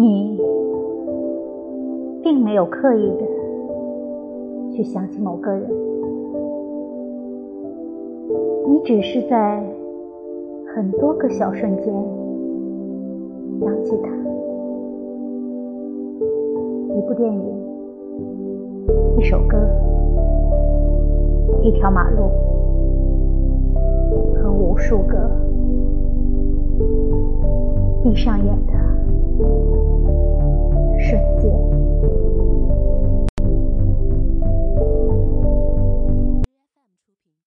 你并没有刻意的去想起某个人。你只是在很多个小瞬间想起他。一部电影一首歌一条马路和无数个闭上眼的